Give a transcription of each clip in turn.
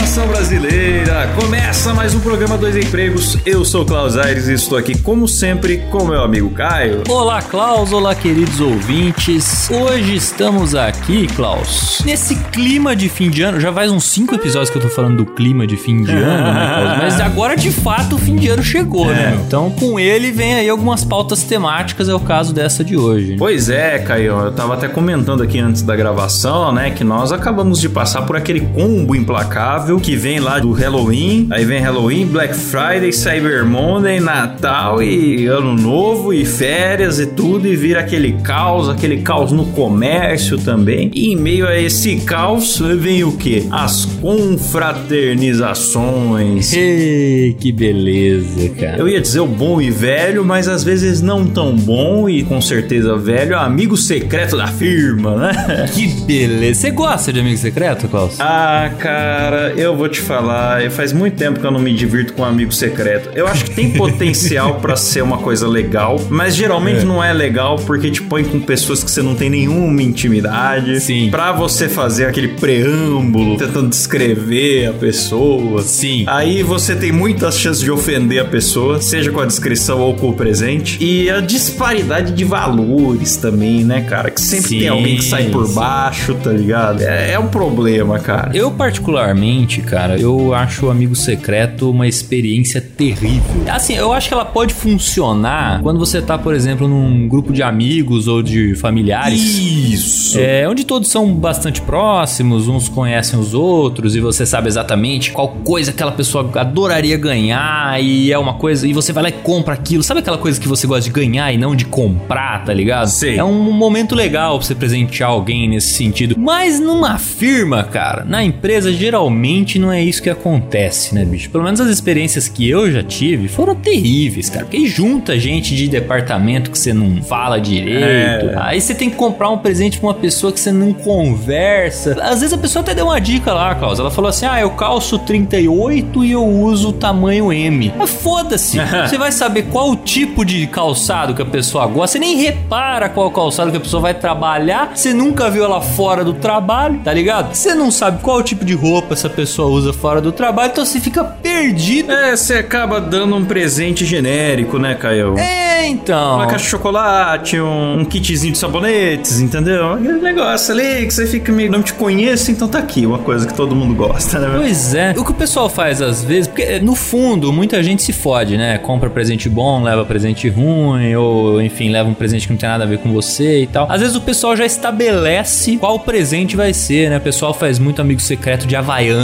Nação brasileira. Começa mais um programa Dois Empregos. Eu sou o Klaus Aires e estou aqui, como sempre, com meu amigo Caio. Olá, Klaus. Olá, queridos ouvintes. Hoje estamos aqui, Klaus, nesse clima de fim de ano. Já faz uns cinco episódios que eu tô falando do clima de fim de ano, né, Klaus? Mas agora, de fato, o fim de ano chegou, É. né? Então, com ele, vem aí algumas pautas temáticas. É o caso dessa de hoje. né? Pois é, Caio, eu tava até comentando aqui antes da gravação, né, que nós acabamos de passar por aquele combo implacável que vem lá do Halloween, aí vem Halloween, Black Friday, Cyber Monday, Natal e Ano Novo e férias e tudo e vira aquele caos, aquele caos no comércio também. E em meio a esse caos vem o quê? As confraternizações. Ei, que beleza, cara. Eu ia dizer o bom e velho, mas às vezes não tão bom e com certeza velho, amigo secreto da firma, né? Que beleza. Você gosta de amigo secreto, Klaus? Ah, cara, eu vou te falar, faz muito tempo que eu não me divirto com um amigo secreto. Eu acho que tem potencial pra ser uma coisa legal, mas geralmente não é legal porque te põe com pessoas que você não tem nenhuma intimidade. Sim. Pra você fazer aquele preâmbulo, tentando descrever a pessoa. Sim. Aí você tem muitas chances de ofender a pessoa, seja com a descrição ou com o presente. E a disparidade de valores também, né, cara? Que sempre Sim, tem alguém que sai por sim. baixo, tá ligado? É, é um problema, cara. Eu, particularmente, cara, eu acho o amigo secreto uma experiência terrível. Assim, eu acho que ela pode funcionar quando você tá, por exemplo, num grupo de amigos ou de familiares. Isso. É, onde todos são bastante próximos, uns conhecem os outros e você sabe exatamente qual coisa aquela pessoa adoraria ganhar e é uma coisa e você vai lá e compra aquilo. Sabe aquela coisa que você gosta de ganhar e não de comprar, tá ligado? Sei. É um momento legal pra você presentear alguém nesse sentido. Mas numa firma, cara, na empresa geralmente não é isso que acontece, né, bicho? Pelo menos as experiências que eu já tive foram terríveis, cara. Porque junta gente de departamento que você não fala direito. É. Aí você tem que comprar um presente pra uma pessoa que você não conversa. Às vezes a pessoa até deu uma dica lá, Klaus. Ela falou assim: ah, eu calço 38 e eu uso o tamanho M. Mas foda-se. você vai saber qual o tipo de calçado que a pessoa gosta. Você nem repara qual calçado que a pessoa vai trabalhar. Você nunca viu ela fora do trabalho, tá ligado? Você não sabe qual tipo de roupa essa pessoa usa fora do trabalho. Então você fica perdido. É, você acaba dando um presente genérico, né, Caio? É, então. Uma caixa de chocolate, um, um kitzinho de sabonetes, entendeu? Aquele negócio ali que você fica meio. Não te conheço, então tá aqui, uma coisa que todo mundo gosta, né? Pois é. O que o pessoal faz às vezes, porque no fundo muita gente se fode, né? Compra presente bom, leva presente ruim, ou enfim, leva um presente que não tem nada a ver com você e tal. Às vezes o pessoal já estabelece qual presente vai ser, né? O pessoal faz muito amigo secreto de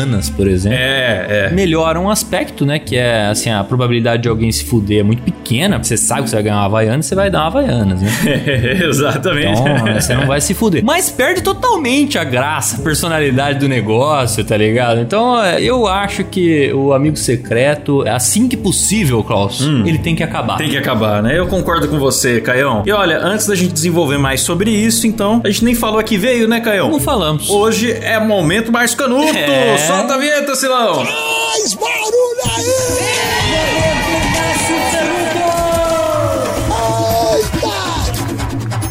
Havaianas, por exemplo. É, é. Melhora um aspecto, né? Que é assim, a probabilidade de alguém se fuder é muito pequena. Você sabe que você vai ganhar uma Havaianas, você vai dar uma Havaianas, né? Exatamente. Então, né, você não vai se fuder. Mas perde totalmente a graça, a personalidade do negócio, tá ligado? Então, é, eu acho que o amigo secreto, assim que possível, Klaus, ele tem que acabar. Tem que acabar, né? Eu concordo com você, Caião. E olha, antes da gente desenvolver mais sobre isso, então, a gente nem falou aqui veio, né, Caião? Não falamos. Hoje é momento mais canuto! É. Solta a vinheta, Silão! Mais barulho aí!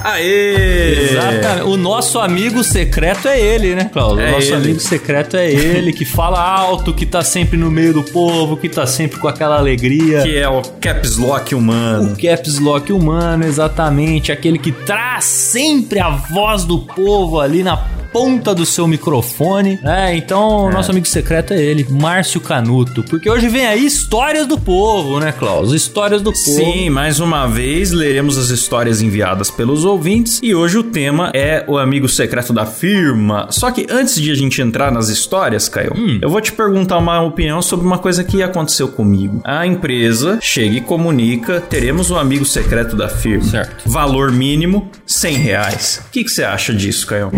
Aê! Exatamente. O nosso amigo secreto é ele, né? É o nosso ele. amigo secreto é ele, que fala alto, que tá sempre no meio do povo, que tá sempre com aquela alegria. Que é o Caps Lock humano. O caps lock humano, exatamente. Aquele que traz sempre a voz do povo ali na ponta do seu microfone. É, então o nosso amigo secreto é ele, Márcio Canuto. Porque hoje vem aí histórias do povo, né, Klaus? Histórias do povo. Sim, mais uma vez leremos as histórias enviadas pelos ouvintes e hoje o tema é o amigo secreto da firma. Só que antes de a gente entrar nas histórias, Caio, Hum. eu vou te perguntar uma opinião sobre uma coisa que aconteceu comigo. A empresa chega e comunica: teremos o amigo secreto da firma. Certo. Valor mínimo: 100 reais. O que, que você acha disso, Caio?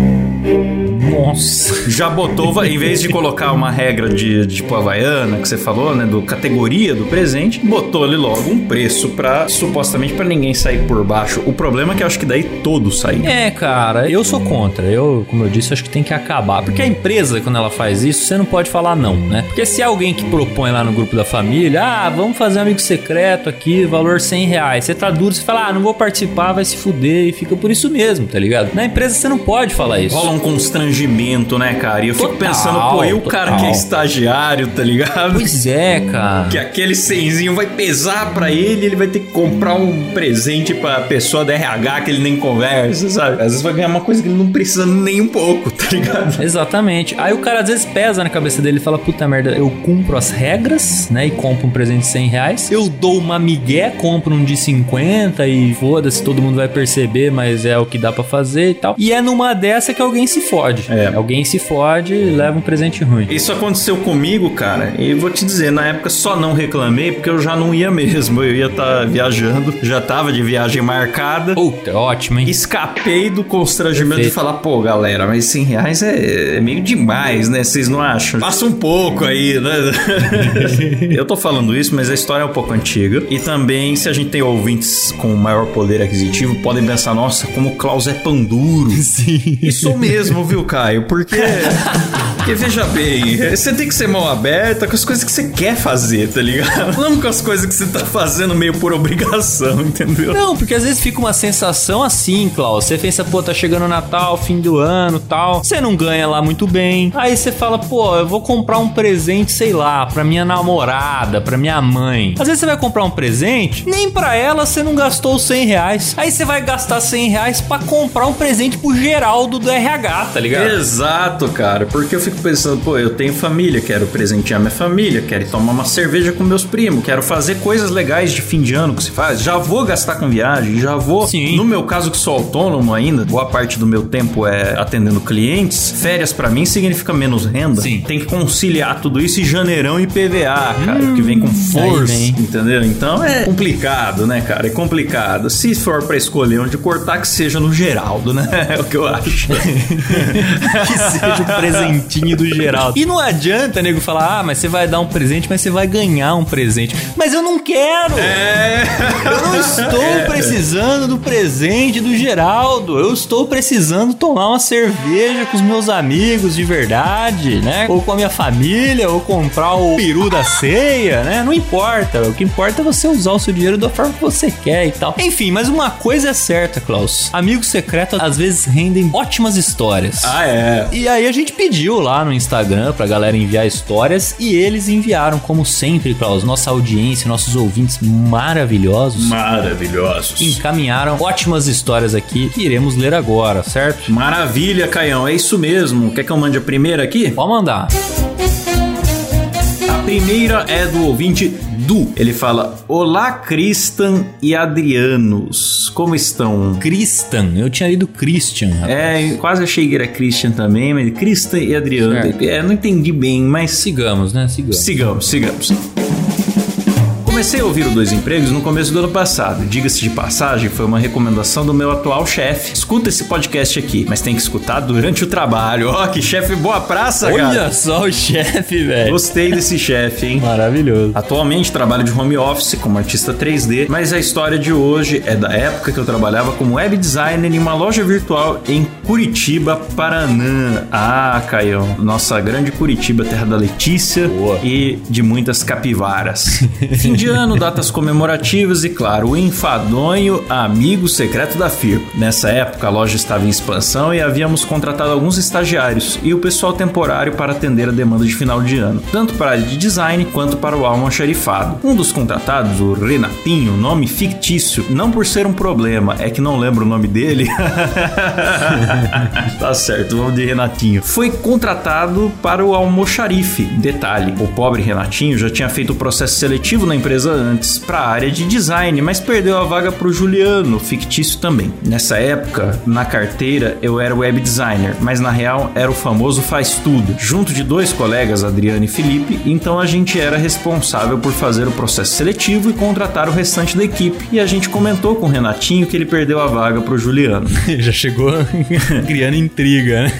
Nossa. Já botou, em vez de colocar uma regra de, de tipo Havaiana, que você falou, né? Do categoria do presente, botou ali logo um preço pra supostamente pra ninguém sair por baixo. O problema é que eu acho que daí todos saem. É, cara, eu sou contra. Eu, como eu disse, acho que tem que acabar. Porque a empresa, quando ela faz isso, você não pode falar não, né? Porque se alguém que propõe lá no grupo da família, ah, vamos fazer um amigo secreto aqui, valor 100 reais. Você tá duro, você fala, ah, não vou participar, vai se fuder e fica por isso mesmo, tá ligado? Na empresa você não pode falar isso. Rola um constrangimento, né, cara? E eu fico Total, pensando, pô, e o cara que é total. estagiário, tá ligado? Pois é, cara. Que aquele cenzinho vai pesar pra ele, ele vai ter que comprar um presente pra pessoa da RH que ele nem conversa, sabe? Às vezes vai ganhar uma coisa que ele não precisa nem um pouco, tá ligado? Exatamente. Aí o cara às vezes pesa na cabeça dele e fala: Puta merda, eu cumpro as regras, né? E compro um presente de 100 reais. Eu dou uma migué, compro um de 50 e foda-se, todo mundo vai perceber, mas é o que dá pra fazer e tal. E é numa dessa que alguém se fode. É. Alguém se fode e leva um presente ruim. Isso aconteceu comigo, cara, e vou te dizer, na época só não reclamei porque eu já não ia mesmo. Eu ia estar viajando, já tava de viagem marcada. Puta, ótimo, hein? Escapei do constrangimento Perfeito. de falar, pô, galera, mas 100 reais é, é meio demais, né? Vocês não acham? Passa um pouco aí, né? Eu tô falando isso, mas a história é um pouco antiga. E também, se a gente tem ouvintes com maior poder aquisitivo, podem pensar, nossa, como o Klaus é pão duro. Sim. Sou mesmo, viu, Caio? Porque. Porque veja bem, você tem que ser mão aberta com as coisas que você quer fazer, tá ligado? Não com as coisas que você tá fazendo meio por obrigação, entendeu? Não, porque às vezes fica uma sensação assim, Klaus. Você pensa, pô, tá chegando o Natal, fim do ano tal. Você não ganha lá muito bem. Aí você fala, pô, eu vou comprar um presente, sei lá, pra minha namorada, pra minha mãe. Às vezes você vai comprar um presente, nem pra ela você não gastou os 100 reais. Aí você vai gastar 100 reais pra comprar um presente pro Geraldo do RH, tá ligado? Exato, cara. Porque eu fico pensando, pô, eu tenho família, quero presentear minha família, quero ir tomar uma cerveja com meus primos, quero fazer coisas legais de fim de ano que se faz. Já vou gastar com viagem, já vou. Sim. No meu caso, que sou autônomo ainda, boa parte do meu tempo é atendendo clientes. Férias pra mim significa menos renda. Sim. Tem que conciliar tudo isso e janeirão e PVA, cara, que vem com força, vem. entendeu? Então é complicado, né, cara? É complicado. Se for pra escolher onde cortar, que seja no Geraldo, né? É o que eu acho. que seja o presentinho do Geraldo. E não adianta, nego, falar, ah, mas você vai dar um presente, mas você vai ganhar um presente. Mas eu não quero! É. Eu não estou precisando do presente do Geraldo. Eu estou precisando tomar uma cerveja com os meus amigos de verdade, né? Ou com a minha família, ou comprar o peru da ceia, né? Não importa. O que importa é você usar o seu dinheiro da forma que você quer e tal. Enfim, mas uma coisa é certa, Klaus. Amigos secretos às vezes rendem ótimas histórias. Ah, é. E aí a gente pediu lá no Instagram pra galera enviar histórias e eles enviaram, como sempre, Klaus, nossa audiência, nossos ouvintes maravilhosos. Maravilhosos. Encaminharam ótimas histórias aqui que iremos ler agora, certo? Maravilha, Caião. É isso mesmo. Quer que eu mande a primeira aqui? Pode mandar. A primeira é do ouvinte Du. Ele fala: Olá, Cristan e Adrianos. Como estão? Christian, eu tinha lido Christian. rapaz. É, quase achei que era Christian também, mas Cristan e Adriano. Certo. É, não entendi bem, mas Sigamos, né? Sigamos. Sigamos, sigamos. Comecei a ouvir o Dois Empregos no começo do ano passado. Diga-se de passagem, foi uma recomendação do meu atual chefe. Escuta esse podcast aqui, mas tem que escutar durante o trabalho. Ó, que chefe boa praça, Olha cara. só o chefe, velho. Gostei desse chefe, hein? Maravilhoso. Atualmente trabalho de home office como artista 3D, mas a história de hoje é da época que eu trabalhava como web designer em uma loja virtual em Curitiba, Paraná. Ah, Caião, nossa grande Curitiba, terra da Letícia Boa. e de muitas capivaras. Fim de ano, datas comemorativas e, claro, o enfadonho amigo secreto da firma. Nessa época, a loja estava em expansão e havíamos contratado alguns estagiários e o pessoal temporário para atender a demanda de final de ano, tanto para a área de design quanto para o almoxarifado. Um dos contratados, o Renatinho, nome fictício, não por ser um problema, é que não lembro o nome dele. tá certo, vamos de Renatinho. Foi contratado para o almoxarife. Detalhe, o pobre Renatinho já tinha feito o processo seletivo na empresa empresa antes para a área de design, mas perdeu a vaga pro Juliano, fictício também. Nessa época, na carteira, eu era web designer, mas na real era o famoso faz tudo, junto de dois colegas, Adriano e Felipe, então a gente era responsável por fazer o processo seletivo e contratar o restante da equipe. E a gente comentou com o Renatinho que ele perdeu a vaga pro Juliano. Já chegou criando intriga, né?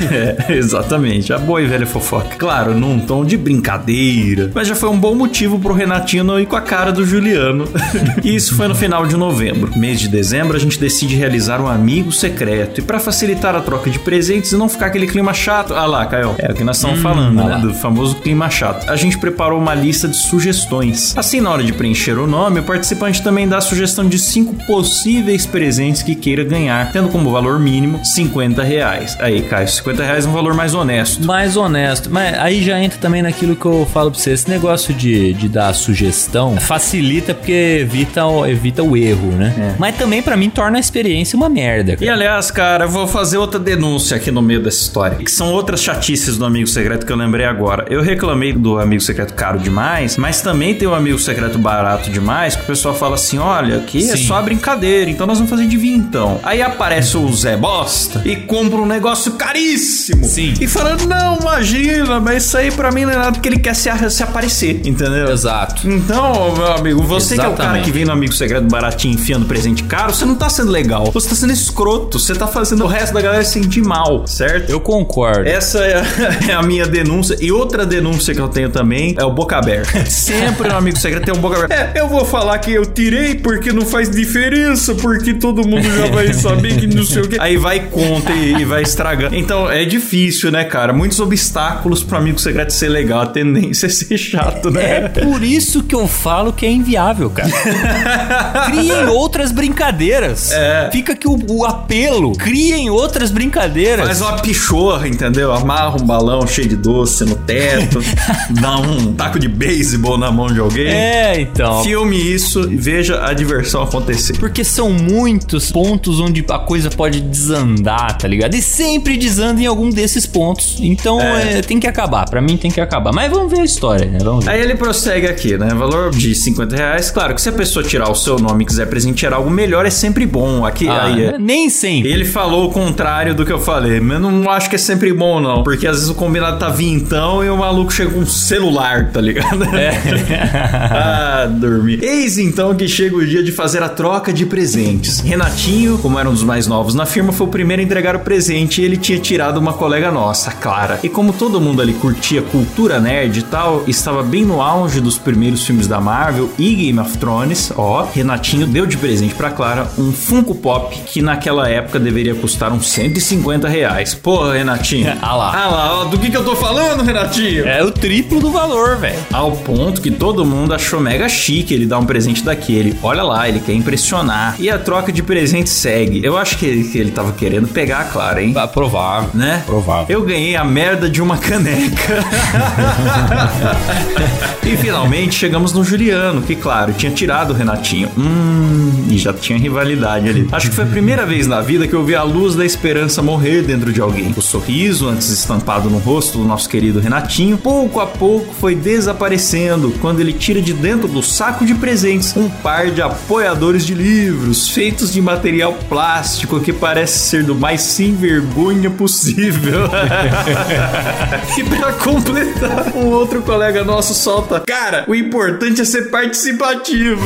É, exatamente. A boa e velha fofoca. Claro, num tom de brincadeira. Mas já foi um bom motivo pro Renatinho não ir com a cara do Juliano. e isso foi no final de novembro. Mês de dezembro, a gente decide realizar um amigo secreto. E para facilitar a troca de presentes e não ficar aquele clima chato. Ah lá, Caio. É o que nós estamos hum, falando, né? Do famoso clima chato. A gente preparou uma lista de sugestões. Assim, na hora de preencher o nome, o participante também dá a sugestão de cinco possíveis presentes que queira ganhar, tendo como valor mínimo 50 reais. Aí, Caio, 50 reais é um valor mais honesto. Mais honesto. Mas aí já entra também naquilo que eu falo pra você. Esse negócio de, de dar sugestão facilita porque evita, evita o erro, né? É. Mas também para mim torna a experiência uma merda. Cara. E aliás, cara, eu vou fazer outra denúncia aqui no meio dessa história. Que são outras chatices do amigo secreto que eu lembrei agora. Eu reclamei do amigo secreto caro demais, mas também tem um amigo secreto barato demais que o pessoal fala assim: olha, aqui é Sim. é só brincadeira, então nós vamos fazer de então. Aí aparece o Zé Bosta e compra um negócio caríssimo. Sim. E falando, não, imagina, mas isso aí pra mim não é nada porque ele quer se, se aparecer, entendeu? Exato. Então, meu amigo, você Exatamente. que é o cara que vem no amigo secreto baratinho enfiando presente caro, você não tá sendo legal. Você tá sendo escroto. Você tá fazendo o resto da galera se sentir mal, certo? Eu concordo. Essa é a, é a minha denúncia. E outra denúncia que eu tenho também é o boca aberta. Sempre no amigo secreto tem um boca aberta. É, eu vou falar que eu tirei porque não faz diferença, porque todo mundo já vai saber que não sei o que. Aí vai conta e, e vai estragando. Então é difícil, né, cara? Muitos obstáculos pro amigo secreto ser legal. A tendência é ser chato, né? É por isso que eu falo que é inviável, cara. Criem outras brincadeiras. É. Fica aqui o, o apelo. Criem outras brincadeiras. Faz uma pichorra, entendeu? Amarra um balão cheio de doce no teto. dá um taco de beisebol na mão de alguém. É, então. Filme isso e veja a diversão acontecer. Porque são muitos pontos onde a coisa pode desandar, tá ligado? E sempre desanda em algum desses pontos. Então é. É, tem que acabar. Para mim tem que acabar. Mas vamos ver a história, né? Vamos ver. Aí ele prossegue aqui, né? Valor de 50 reais. Claro que se a pessoa tirar o seu nome e quiser presentear algo melhor, é sempre bom. Aqui, ah, aí é. Nem sempre. Ele falou o contrário do que eu falei. Mas eu não acho que é sempre bom, não. Porque às vezes o combinado tá vintão e o maluco chega com um celular, tá ligado? É. ah, dormir. Eis então que chega o dia de fazer a troca de presentes. Renatinho, como era um dos mais novos na firma, foi o primeiro a entregar o presente e ele tinha tirado uma colega nossa, Clara. E como todo mundo ali curtia cultura nerd e tal, estava bem no auge dos primeiros filmes da Marvel e Game of Thrones, ó, Renatinho deu de presente para Clara um Funko Pop que naquela época deveria custar uns 150 reais. Porra, Renatinho. ah lá. Ah lá, ó, do que que eu tô falando, Renatinho? É o triplo do valor, velho. Ao ponto que todo mundo achou mega chique ele dar um presente daquele. Olha lá, ele quer impressionar. E a troca de presente segue. Eu acho que ele, que ele tava querendo pegar a Clara, hein? Ah, provável. Né? Provável. Eu ganhei a merda de uma caneca. e finalmente chegamos no Juliano, que claro, tinha tirado o Renatinho. Hum, e já tinha rivalidade ali. Acho que foi a primeira vez na vida que eu vi a luz da esperança morrer dentro de alguém. O sorriso, antes estampado no rosto do nosso querido Renatinho, pouco a pouco foi desaparecendo quando ele tira de dentro do saco de presentes um par de apoiadores de livros feitos de material plástico que parece ser do mais sem vergonha possível. e para completar, um outro colega nosso solta: Cara, o importante é ser participativo.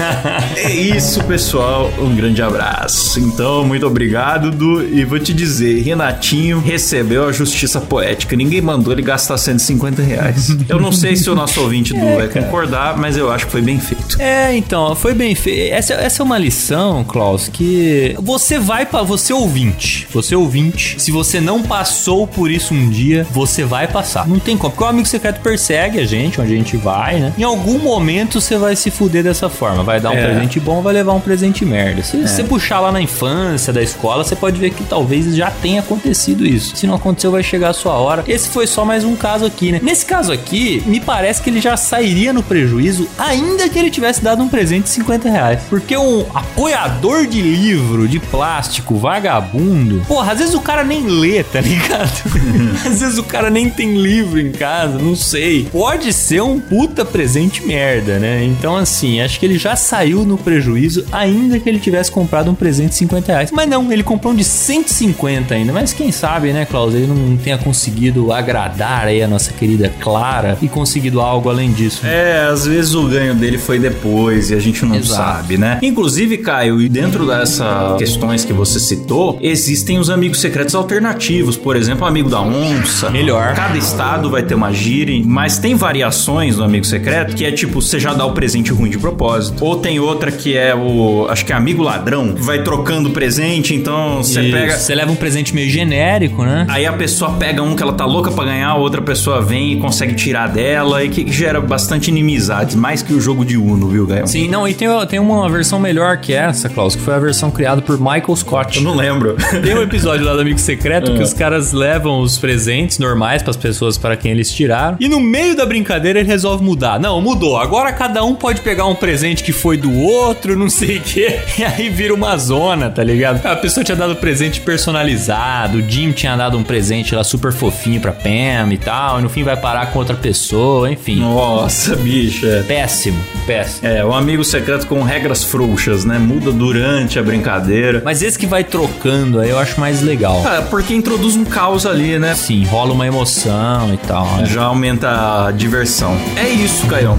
é isso, pessoal. Um grande abraço. Então, muito obrigado, Du. E vou te dizer: Renatinho recebeu a justiça poética. Ninguém mandou ele gastar 150 reais. Eu não sei se o nosso ouvinte Du é, vai concordar, mas eu acho que foi bem feito. É, então, foi bem feito. Essa, essa é uma lição, Klaus, que você vai para você ouvinte. Você ouvinte, se você não passou por isso um dia, você vai passar. Não tem como. Porque o amigo secreto persegue a gente, onde a gente vai, né? Em algum momento você vai se fuder dessa forma. Vai dar um é. presente bom, vai levar um presente merda. Se é. você puxar lá na infância da escola, você pode ver que talvez já tenha acontecido isso. Se não aconteceu, vai chegar a sua hora. Esse foi só mais um caso aqui, né? Nesse caso aqui, me parece que ele já sairia no prejuízo, ainda que ele tivesse dado um presente de 50 reais. Porque um apoiador de livro de plástico vagabundo, porra, às vezes o cara nem lê, tá ligado? às vezes o cara nem tem livro em casa, não sei. Pode ser um puta presente merda. Merda, né? Então, assim, acho que ele já saiu no prejuízo, ainda que ele tivesse comprado um presente de 50 reais. Mas não, ele comprou um de 150 ainda. Mas quem sabe, né, Klaus? Ele não tenha conseguido agradar aí a nossa querida Clara e conseguido algo além disso. É, às vezes o ganho dele foi depois e a gente não Exato. sabe, né? Inclusive, Caio, e dentro dessas questões que você citou, existem os amigos secretos alternativos. Por exemplo, o amigo da onça. Melhor. Cada estado vai ter uma gíria, mas tem variações no amigo secreto que é tipo, você já dá o presente ruim de propósito. Ou tem outra que é o, acho que é amigo ladrão, que vai trocando presente, então você Isso. pega Você leva um presente meio genérico, né? Aí a pessoa pega um que ela tá louca pra ganhar, a outra pessoa vem e consegue tirar dela, e que gera bastante inimizades, mais que o jogo de Uno, viu, Gael? Sim, não, e tem, tem uma versão melhor que essa, Klaus, que foi a versão criada por Michael Scott. Eu não lembro. Tem um episódio lá do Amigo Secreto que É. os caras levam os presentes normais pras pessoas para quem eles tiraram. E no meio da brincadeira ele resolve mudar. Não, mudou. Agora cada um pode pegar um presente que foi do outro, não sei o quê. E aí vira uma zona, tá ligado? A pessoa tinha dado presente personalizado, o Jim tinha dado um presente lá super fofinho pra Pam e tal. E no fim vai parar com outra pessoa, enfim. Nossa, bicha. Péssimo, péssimo. É, o amigo secreto com regras frouxas, né? Muda durante a brincadeira. Mas esse que vai trocando aí eu acho mais legal. Cara, porque introduz um caos ali, né? Sim, rola uma emoção e tal. né? Já aumenta a diversão. É isso, Caião.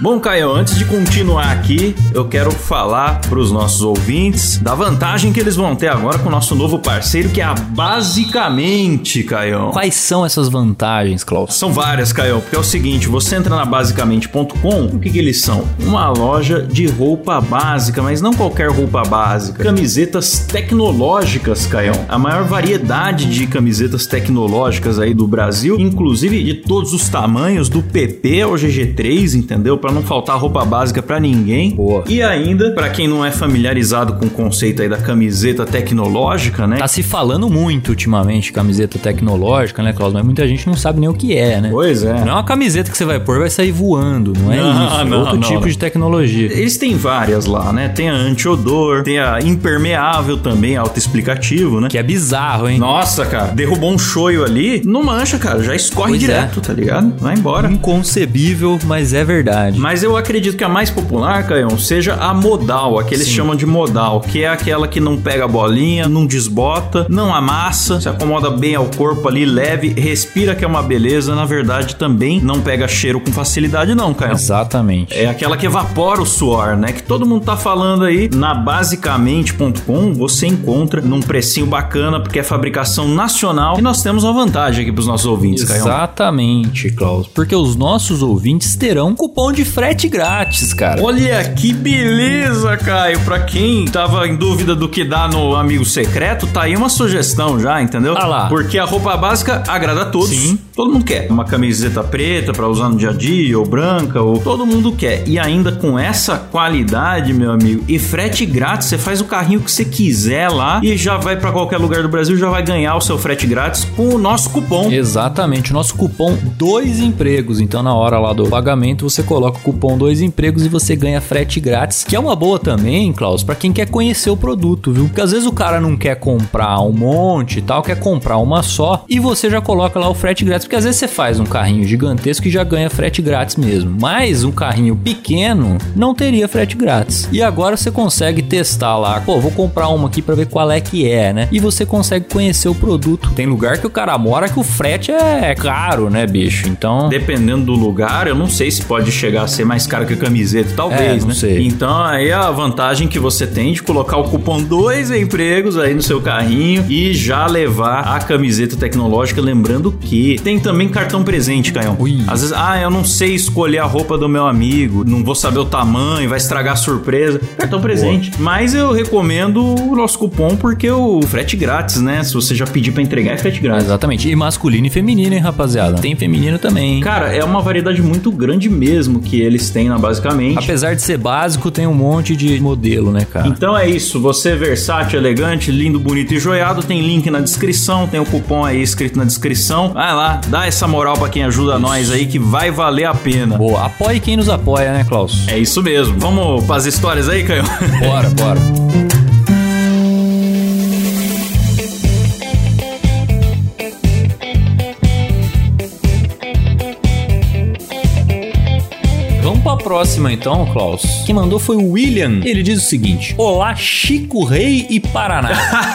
Bom, Caio, antes de continuar aqui, eu quero falar para os nossos ouvintes da vantagem que eles vão ter agora com o nosso novo parceiro, que é a Basicamente, Caio. Quais são essas vantagens, Klaus? São várias, Caio, porque é o seguinte, você entra na basicamente.com, o que, que eles são? Uma loja de roupa básica, mas não qualquer roupa básica. Camisetas tecnológicas, Caio. A maior variedade de camisetas tecnológicas aí do Brasil, inclusive de todos os tamanhos, do PP ao GG3, entendeu? Pra não faltar roupa básica pra ninguém. Boa. E ainda, pra quem não é familiarizado com o conceito aí da camiseta tecnológica, né? Tá se falando muito ultimamente camiseta tecnológica, né, Klaus? Mas muita gente não sabe nem o que é, né? Pois é. Não é uma camiseta que você vai pôr e vai sair voando, não é Não, isso. É não, outro não, tipo de tecnologia. Eles têm várias lá, né? Tem a anti-odor, tem a impermeável também, autoexplicativo, né? Que é bizarro, hein? Nossa, cara, derrubou um choio ali, não mancha, cara, já escorre Pois é. direto, tá ligado? Vai embora. Inconcebível, mas é verdade. Mas eu acredito que a mais popular, Caião, seja a modal, a que eles Sim. chamam de modal, que é aquela que não pega a bolinha, não desbota, não amassa, se acomoda bem ao corpo ali, leve, respira que é uma beleza, na verdade também não pega cheiro com facilidade não, Caião. Exatamente. É aquela que evapora o suor, né? Que todo mundo tá falando aí. Na basicamente.com você encontra num precinho bacana, porque é fabricação nacional. E nós temos uma vantagem aqui pros nossos ouvintes, Caio. Exatamente, Klaus. Porque os nossos ouvintes terão cupom de frete grátis, cara. Olha que beleza, Caio. Pra quem tava em dúvida do que dá no amigo secreto, tá aí uma sugestão já, entendeu? Ah lá. Porque a roupa básica agrada a todos. Sim. Todo mundo quer. Uma camiseta preta pra usar no dia a dia, ou branca, ou todo mundo quer. E ainda com essa qualidade, meu amigo, e frete grátis, você faz o carrinho que você quiser lá e já vai pra qualquer lugar do Brasil, já vai ganhar o seu frete grátis com o nosso cupom. Exatamente, o nosso cupom dois empregos. Então, na hora lá do pagamento, você coloca o cupom dois empregos e você ganha frete grátis, que é uma boa também, Klaus, pra quem quer conhecer o produto, viu? Porque às vezes o cara não quer comprar um monte e tal, quer comprar uma só e você já coloca lá o frete grátis, porque às vezes você faz um carrinho gigantesco e já ganha frete grátis mesmo. Mas um carrinho pequeno não teria frete grátis. E agora você consegue testar lá, pô, vou comprar uma aqui pra ver qual é que é, né? E você consegue conhecer o produto. Tem lugar que o cara mora que o frete é caro, né, bicho? Então, Dependendo do lugar, eu não sei se pode chegar a ser mais caro que a camiseta, talvez, É, não né? sei. Então aí a vantagem que você tem de colocar o cupom dois empregos aí no seu carrinho e já levar a camiseta tecnológica, lembrando que tem também cartão presente, Caião. Ui. Às vezes, ah, eu não sei escolher a roupa do meu amigo, não vou saber o tamanho, vai estragar a surpresa. Cartão presente. Mas eu recomendo o nosso cupom porque o frete grátis, né? Se você já pedir pra entregar, é frete grátis. Exatamente. E masculino e feminino, hein, rapaziada? Tem feminino também. hein? Cara, é uma variedade muito grande mesmo que eles têm na basicamente. Apesar de ser básico, tem um monte de modelo, né, cara? Então é isso, você é versátil, elegante, lindo, bonito e joiado, tem link na descrição, tem o cupom aí escrito na descrição. Vai lá, dá essa moral pra quem ajuda nós aí que vai valer a pena. Boa. Apoie quem nos apoia, né, Klaus? É isso mesmo. Vamos pras histórias aí, Caio? Bora, bora. Próxima então, Klaus. Quem mandou foi o William. Ele diz o seguinte: Olá, Chico Rei e Paraná.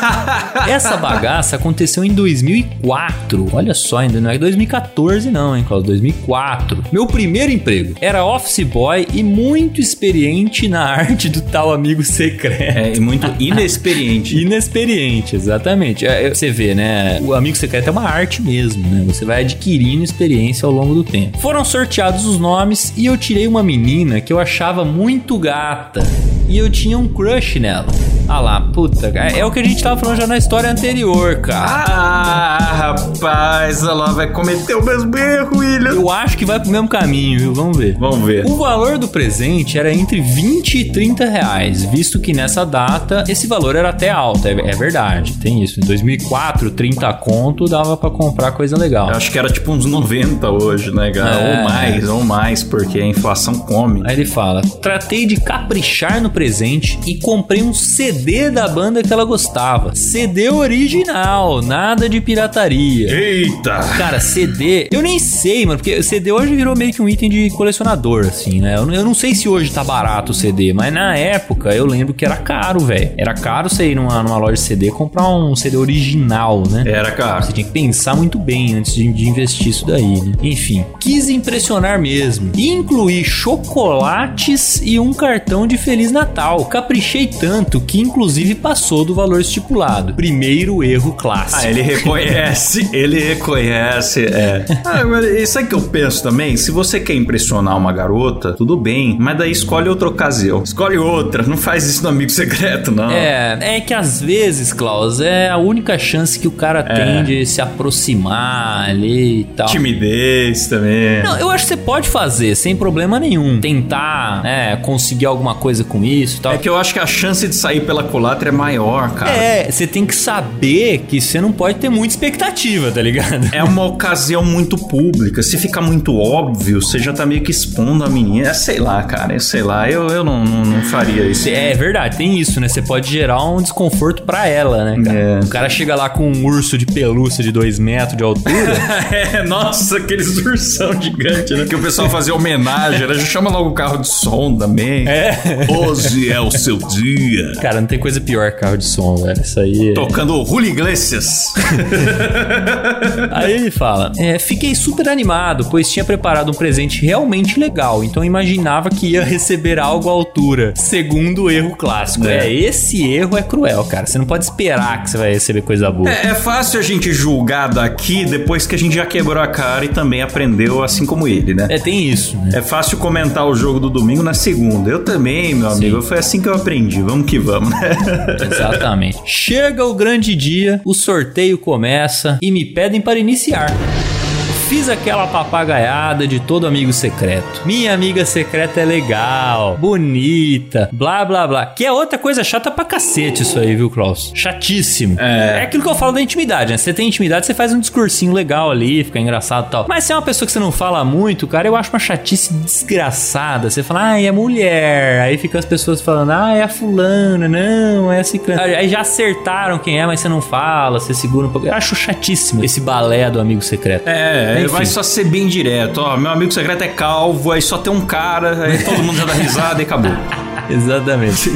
Essa bagaça aconteceu em 2004. Olha só, ainda não é 2014 não, hein, Klaus? 2004. Meu primeiro emprego era office boy e muito experiente na arte do tal amigo secreto. É, e muito inexperiente. Inexperiente, exatamente. É, é, você vê, né? O amigo secreto é uma arte mesmo, né? Você vai adquirindo experiência ao longo do tempo. Foram sorteados os nomes e eu tirei uma menina que eu achava muito gata. E eu tinha um crush nela. Ah lá, puta, é, é o que a gente tava falando já na história anterior, cara. Ah, rapaz, olha lá, vai cometer o mesmo erro, William. Eu acho que vai pro mesmo caminho, viu? Vamos ver. Vamos ver. O valor do presente era entre 20 e 30 reais, visto que nessa data esse valor era até alto, é, é verdade, tem isso. Em 2004, 30 conto dava pra comprar coisa legal. Eu acho que era tipo uns 90 hoje, né, cara? É. Ou mais, ou mais, porque a inflação come. Aí ele fala: Tratei de caprichar no presente e comprei um CD da banda que ela gostava. CD original, nada de pirataria. Eita! Cara, CD, eu nem sei, mano, porque CD hoje virou meio que um item de colecionador, assim, né? Eu, eu não sei se hoje tá barato o CD, mas na época eu lembro que era caro, velho. Era caro você ir numa, numa loja de CD comprar um CD original, né? Era, cara. Você tinha que pensar muito bem antes de, de investir isso daí, né? Enfim, quis impressionar mesmo. Incluí chocolates e um cartão de Feliz Natal. Caprichei tanto que inclusive passou do valor estipulado. Primeiro erro clássico. Ah, ele reconhece, ele reconhece, é. Ah, mas isso é que eu penso também, se você quer impressionar uma garota, tudo bem, mas daí escolhe outra ocasião. Escolhe outra, não faz isso no amigo secreto, não. É, é que às vezes, Klaus, é a única chance que o cara tem de se aproximar ali e tal. Timidez também. Não, eu acho que você pode fazer sem problema nenhum. Tentar, né, conseguir alguma coisa com isso e tal. É que eu acho que a chance de sair pela culatra é maior, cara. É, você tem que saber que você não pode ter muita expectativa, tá ligado? É uma ocasião muito pública. Se ficar muito óbvio, você já tá meio que expondo a menina. É, sei lá, cara. É, sei lá. Eu, eu não, não, não faria isso. É verdade, tem isso, né? Você pode gerar um desconforto pra ela, né? Cara? É. O cara chega lá com um urso de pelúcia de 2 metros de altura. É, nossa, aqueles ursão gigante, né? Que o pessoal fazia homenagem, né? Já chama logo o carro de som também. É. Hoje é o seu dia. cara, não tem coisa pior que carro de som, velho. Isso aí. É... Tocando Julio Iglesias. Aí ele fala: é, Fiquei super animado, pois tinha preparado um presente realmente legal, então imaginava que ia receber algo à altura. Segundo erro clássico. É. É. esse erro é cruel, cara. Você não pode esperar que você vai receber coisa boa. É, é fácil a gente julgar daqui depois que a gente já quebrou a cara e também aprendeu assim como ele, né? É, tem isso, né? É fácil comentar o jogo do domingo na segunda. Eu também, meu amigo. Foi assim que eu aprendi. Vamos que vamos? Exatamente. Chega o grande dia, o sorteio começa e me pedem para iniciar. Fiz aquela papagaiada de todo amigo secreto. Minha amiga secreta é legal, bonita, blá blá blá. Que é outra coisa chata pra cacete isso aí, viu, Klaus? Chatíssimo. É. É aquilo que eu falo da intimidade, né? Você tem intimidade, você faz um discursinho legal ali, fica engraçado e tal. Mas se é uma pessoa que você não fala muito, cara, eu acho uma chatice desgraçada. Você fala, ah, é mulher. Aí fica as pessoas falando, ah, é a fulana, não, é a ciclana. Aí já acertaram quem é, mas você não fala, você segura um pouco. Eu acho chatíssimo esse balé do amigo secreto. É, Enfim. vai só ser bem direto. Ó, meu amigo secreto é calvo, aí só tem um cara, aí todo mundo já dá risada e acabou. Exatamente.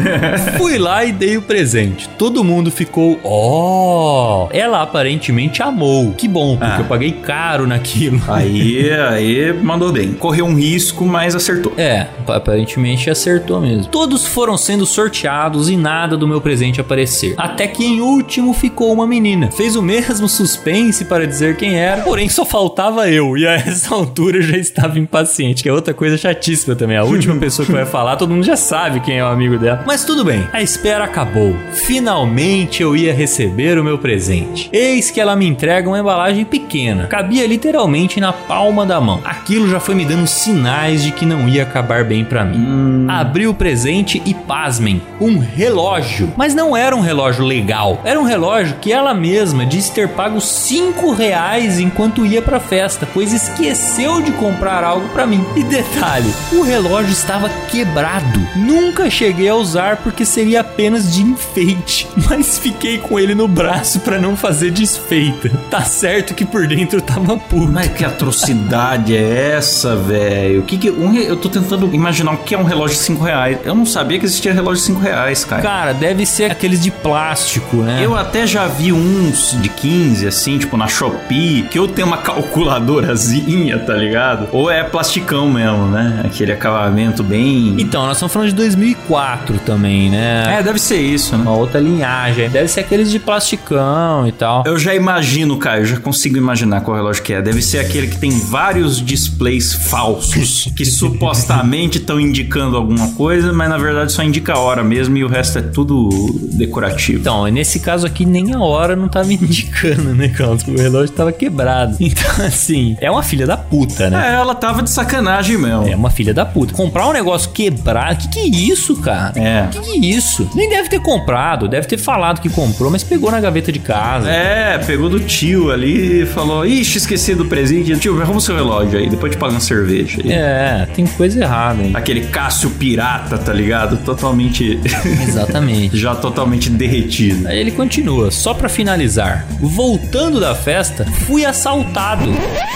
Fui lá e dei o presente. Todo mundo ficou, ó. Ela aparentemente amou. Que bom, porque Ah. eu paguei caro naquilo. Aí, aí mandou bem. Correu um risco, mas acertou. É, aparentemente acertou mesmo. Todos foram sendo sorteados e nada do meu presente aparecer. Até que em último ficou uma menina. Fez o mesmo suspense para dizer quem era, porém só faltava eu. E a essa altura eu já estava impaciente, que é outra coisa chatíssima também. A última pessoa que vai falar, todo mundo já sabe quem é o amigo dela. Mas tudo bem, a espera acabou. Finalmente eu ia receber o meu presente. Eis que ela me entrega uma embalagem pequena. Cabia literalmente na palma da mão. Aquilo já foi me dando sinais de que não ia acabar bem pra mim. Abri o presente e pasmem, um relógio. Mas não era um relógio legal. Era um relógio que ela mesma disse ter pago 5 reais enquanto ia pra festa, pois esqueceu de comprar algo pra mim. E detalhe, o relógio estava quebrado. Nunca cheguei a usar porque seria apenas de enfeite, mas fiquei com ele no braço pra não fazer desfeita. Tá certo que por dentro tava puro. Mas que atrocidade é essa, velho? O que que. um re- eu tô tentando imaginar o que é um relógio de 5 reais. Eu não sabia que existia relógio de 5 reais, cara. Cara, deve ser aqueles de plástico, né? Eu até já vi uns de 15, assim, tipo na Shopee, que ou tem uma calculadorazinha, tá ligado? Ou é plasticão mesmo, né? Aquele acabamento bem. Então, nós estamos falando de 2004 também, né? É, deve ser isso, né? Uma outra linhagem. Deve ser aqueles de plasticão e tal. Eu já imagino, Caio, eu já consigo imaginar qual relógio que é. Deve ser aquele que tem vários displays falsos, que supostamente estão indicando alguma coisa, mas na verdade só indica a hora mesmo e o resto é tudo decorativo. Então, nesse caso aqui, nem a hora não tava indicando, né, Carlos? O relógio tava quebrado. Então, assim, é uma filha da puta, né? É, ela tava de sacanagem mesmo. É uma filha da puta. Comprar um negócio quebrado, que que é isso, cara? É. Que que é isso? Nem deve ter comprado, deve ter falado que comprou, mas pegou na gaveta de casa. É, pegou do tio ali e falou: Ixi, esqueci do presente. Tio, arruma o seu relógio aí, depois te paga uma cerveja. aí. É, tem coisa errada aí. Aquele Cássio pirata, tá ligado? Totalmente. Exatamente. já totalmente derretido. Aí ele continua, só pra finalizar. Voltando da festa, fui assaltado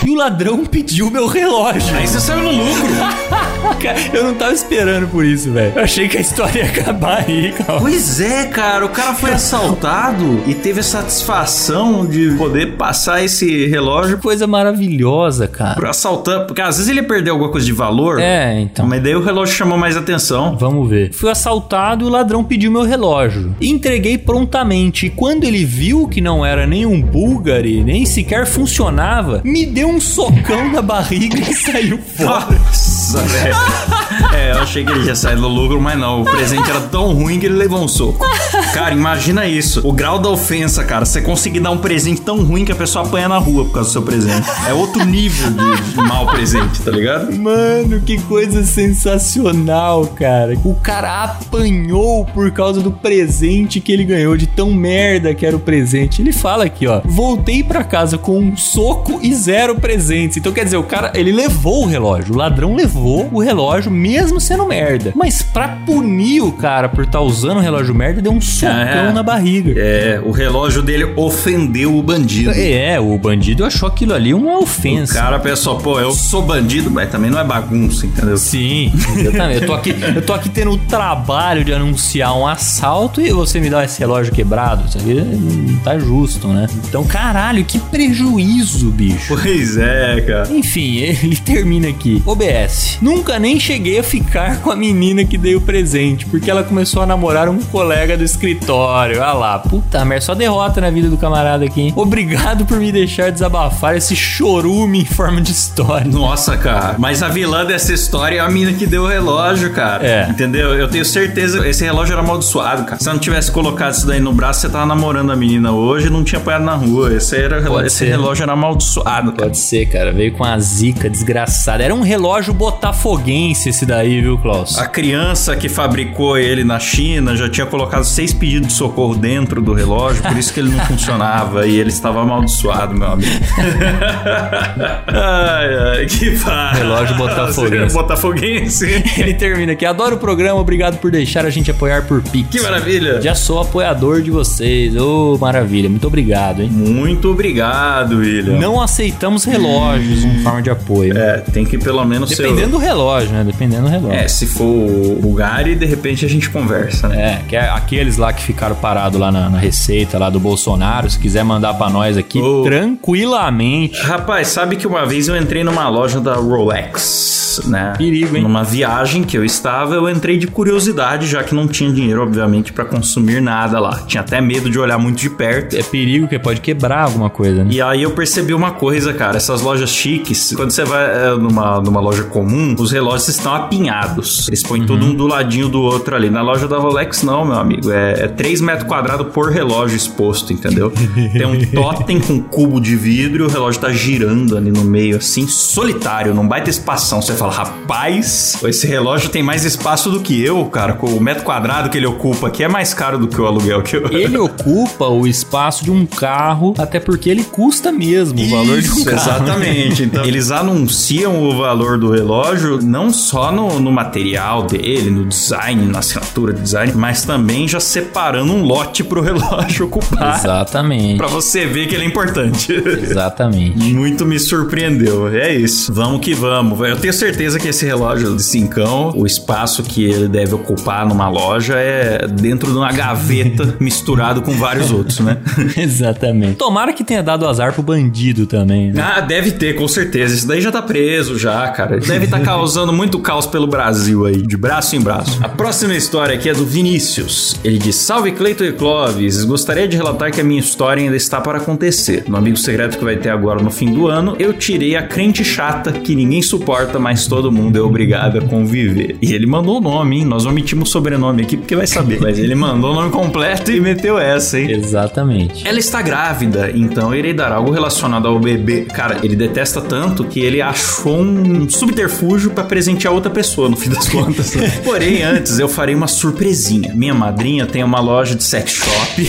e o ladrão pediu meu relógio. Aí você saiu no lucro. Eu não tava esperando por isso, velho. Eu achei que a história ia acabar aí, cara. Pois é, cara, o cara foi assaltado e teve a satisfação de poder passar esse relógio Coisa maravilhosa, cara. pro assaltante. Porque às vezes ele ia perder alguma coisa de valor. É, então. Mas daí o relógio chamou mais atenção. Vamos ver. Fui assaltado e o ladrão pediu meu relógio. Entreguei prontamente. E quando ele viu que não era nem um búlgari, nem sequer funcionava, me deu um socão na barriga e saiu fora. Nossa, velho. É, eu achei que ele ia sair do lucro, mas não. O presente era tão ruim que ele levou um soco. Cara, imagina isso. O grau da ofensa, cara. Você conseguir dar um presente tão ruim que a pessoa apanha na rua por causa do seu presente. É outro nível de, de mau presente, tá ligado? Mano, que coisa sensacional, cara. O cara apanhou por causa do presente que ele ganhou, de tão merda que era o presente. Ele fala aqui, ó. Voltei pra casa com um soco e zero presentes. Então quer dizer, o cara, ele levou o relógio. O ladrão levou o relógio, mesmo sendo merda. Mas pra punir o cara por estar usando o relógio merda, deu um socão É. na barriga. É, o relógio dele ofendeu o bandido. É, o bandido achou aquilo ali uma O ofensa. cara pensou, pô, eu sou bandido, mas também não é bagunça, entendeu? Sim, exatamente. Eu tô aqui, eu tô aqui tendo o trabalho de anunciar um assalto e você me dá esse relógio quebrado. Isso aqui não tá justo, né? Então, caralho, que prejuízo, bicho. Pois é, cara. Enfim, ele termina aqui. OBS. Nunca nem cheguei a ficar com a menina que dei o presente, porque ela começou a namorar um colega do escritório. Ah lá, puta merda, só derrota na vida do camarada aqui, hein? Obrigado por me deixar desabafar esse chorume em forma de história. Nossa, cara. Mas a vilã dessa história é a mina que deu o relógio, cara. É. Entendeu? Eu tenho certeza esse relógio era amaldiçoado, cara. Se não tivesse colocado isso daí no braço, você tava namorando a menina hoje e não tinha apanhado na rua. Esse, era, Pode esse ser. relógio era amaldiçoado, cara. Pode ser, cara. Veio com a zica desgraçada. Era um relógio botafoguense esse daí, viu, Klaus? A criança que fabricou ele na China já tinha colocado seis pedidos de socorro dentro do relógio, por isso que ele não funcionava e ele estava amaldiçoado, meu amigo. ai, ai, que fácil. Relógio botafoguense. botafoguense. Ele termina aqui. Adoro o programa, obrigado por deixar a gente apoiar por Pix. Que maravilha. Já sou apoiador de vocês. Ô, maravilha. Muito obrigado, hein? Muito obrigado, William. Não aceitamos relógios em forma de apoio. É, tem que pelo menos ser. Dependendo do relógio, né? Dependendo do relógio. É, se for o Bulgari, de repente a gente conversa, né? É, que é aqueles lá que ficaram parados lá na, na receita lá do Bolsonaro, se quiser mandar pra nós aqui Ô. tranquilamente. Rapaz, sabe que uma vez eu entrei numa loja da Rolex, né? Perigo, hein? Numa viagem que eu estava, eu entrei de curiosidade, já que não tinha dinheiro, obviamente, pra consumir nada lá. Tinha até medo de olhar muito de perto. É perigo que pode quebrar alguma coisa, né? E aí eu percebi uma coisa, cara, essas lojas chiques, quando você vai é, numa, numa loja comum, os relógios estão apinhados. Eles põem tudo um do ladinho do outro ali. Na loja da Rolex, não, meu amigo. É, é 3 metros quadrados por relógio exposto, entendeu? Tem um totem com cubo de vidro e o relógio tá girando ali no meio, assim, solitário, não vai ter espação. Você fala, rapaz, esse relógio tem mais espaço do que eu, cara. Com o metro quadrado que ele ocupa aqui é mais caro do que o aluguel que eu. Ele ocupa o espaço de um carro, até porque ele custa mesmo o valor de um Isso, carro. Exatamente. Então, eles anunciam o valor do relógio não só no, no material dele, no design, na assinatura de design, mas também já separando um lote pro relógio ocupar. Exatamente. Pra você ver que ele é importante. Exatamente. Muito me surpreendeu. É isso. Vamos que vamos. Eu tenho certeza que esse relógio de cincão, o espaço que ele deve ocupar numa loja é dentro de uma gaveta misturado com vários outros, né? Exatamente. Tomara que tenha dado azar pro bandido também. Né? Ah, deve ter, com certeza. Isso daí já tá preso já, cara. Deve estar causando muito caos pelo Brasil aí, de braço em braço. A próxima história aqui é do Vinícius. Ele diz: Salve Cleiton e Clóvis. Gostaria de relatar que a minha história ainda está para acontecer. No amigo secreto que vai ter agora no fim do ano, eu tirei a crente chata que ninguém suporta, mas todo mundo é obrigado a conviver. E ele mandou o nome, hein? Nós omitimos o sobrenome aqui porque vai saber. Mas ele mandou o nome completo e meteu essa, hein? Exatamente. Ela está grávida, então irei dar algo relacionado ao bebê. Cara, ele detesta tanto que ele achou um subterfúgio pra presentear outra pessoa, no fim das contas. Porém, antes eu farei uma surpresinha. Minha madrinha tem uma loja de sex shop.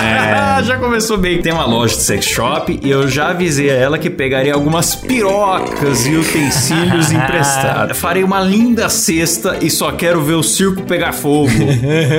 merda. já começou bem. Tem uma loja de sex shop e eu já avisei a ela que pegaria algumas pirocas e utensílios emprestados. Farei uma linda cesta e só quero ver o circo pegar fogo.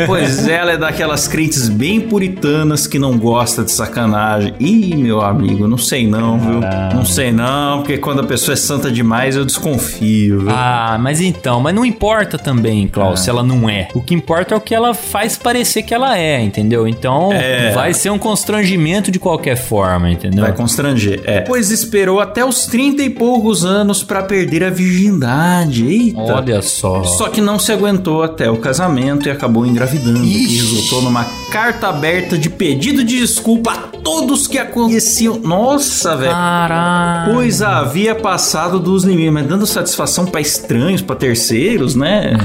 pois ela é daquelas crentes bem puritanas que não gosta de sacanagem. Ih, meu amigo, não sei não, viu? Não sei não, porque quando a pessoa é santa demais eu desconfio, viu? Ah, mas então, mas não importa também, Klaus, se ela não é. O que importa é o que ela faz parecer que ela é, entendeu? Então, É. vai ser um constrangimento de qualquer forma, entendeu? Vai constranger, é. Pois esperou até os 30 e poucos anos pra perder a virgindade. Eita. Olha só. Só que não se aguentou até o casamento e acabou engravidando. E Ixi. resultou numa carta aberta de pedido de desculpa a todos que a conheciam. Nossa, velho. Caralho. Pois havia passado dos limites, mas dando satisfação pra estranhos, pra terceiros, né?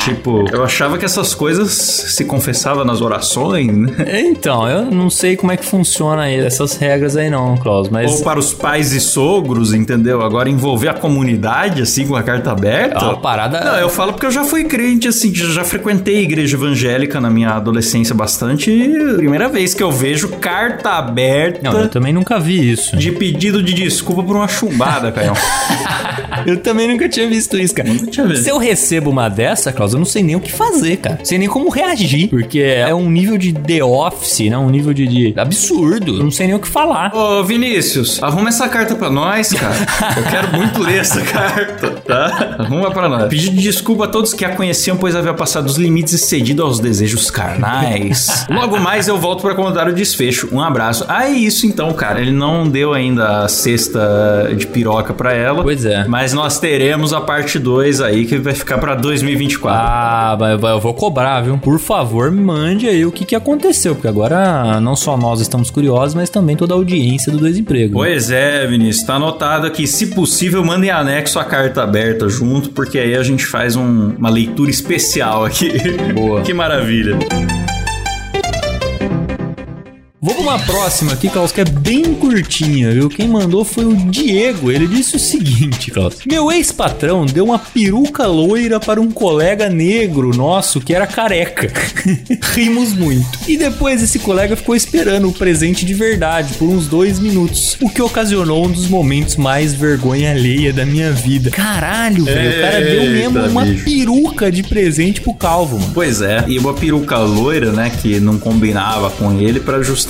Tipo, eu achava que essas coisas se confessavam nas orações, né? Então, eu não sei como é que funciona aí essas regras aí não, Klaus, mas Ou para os pais e sogros, entendeu? Agora envolver a comunidade, assim, com a carta aberta. é uma parada... Não, eu falo porque eu já fui crente, assim, já já frequentei a igreja evangélica na minha adolescência bastante. E primeira vez que eu vejo carta aberta Não, eu também nunca vi isso. de pedido de desculpa por uma chumbada, Caio. Eu também nunca tinha visto isso, cara. Tinha visto. Se eu recebo uma dessa, Klaus, eu não sei nem o que fazer, cara. Sei nem como reagir. Porque é um nível de The Office, né? Um nível de, de absurdo. Eu não sei nem o que falar. Ô, Vinícius, arruma essa carta pra nós, cara. Eu quero muito ler essa carta, tá? Arruma pra nós. Pedido de desculpa a todos que a conheciam, pois havia passado dos limites e cedido aos desejos carnais. Logo mais eu volto pra contar o desfecho. Um abraço. Ah, é isso então, cara. Ele não deu ainda a cesta de piroca pra ela. Pois é. Mas nós teremos a parte 2 aí, que vai ficar pra 2024. Ah, eu vou cobrar, viu? Por favor, mande aí o que, que aconteceu. Porque agora não só nós estamos curiosos, mas também toda a audiência do Dois Empregos. Pois é, Vinícius, tá anotado aqui. Se possível, mandem anexo a carta aberta junto, porque aí a gente faz um- uma leitura especial aqui. Boa. que maravilha. Vou pra uma próxima aqui, Klaus, que é bem curtinha, viu? Quem mandou foi o Diego. Ele disse o seguinte, Klaus. Meu ex-patrão deu uma peruca loira para um colega negro nosso que era careca. Rimos muito. E depois esse colega ficou esperando o presente de verdade por uns dois minutos, o que ocasionou um dos momentos mais vergonha alheia da minha vida. Caralho, velho. O cara deu mesmo uma bicho. peruca de presente pro calvo, mano. Pois é, e uma peruca loira, né, que não combinava com ele pra justamente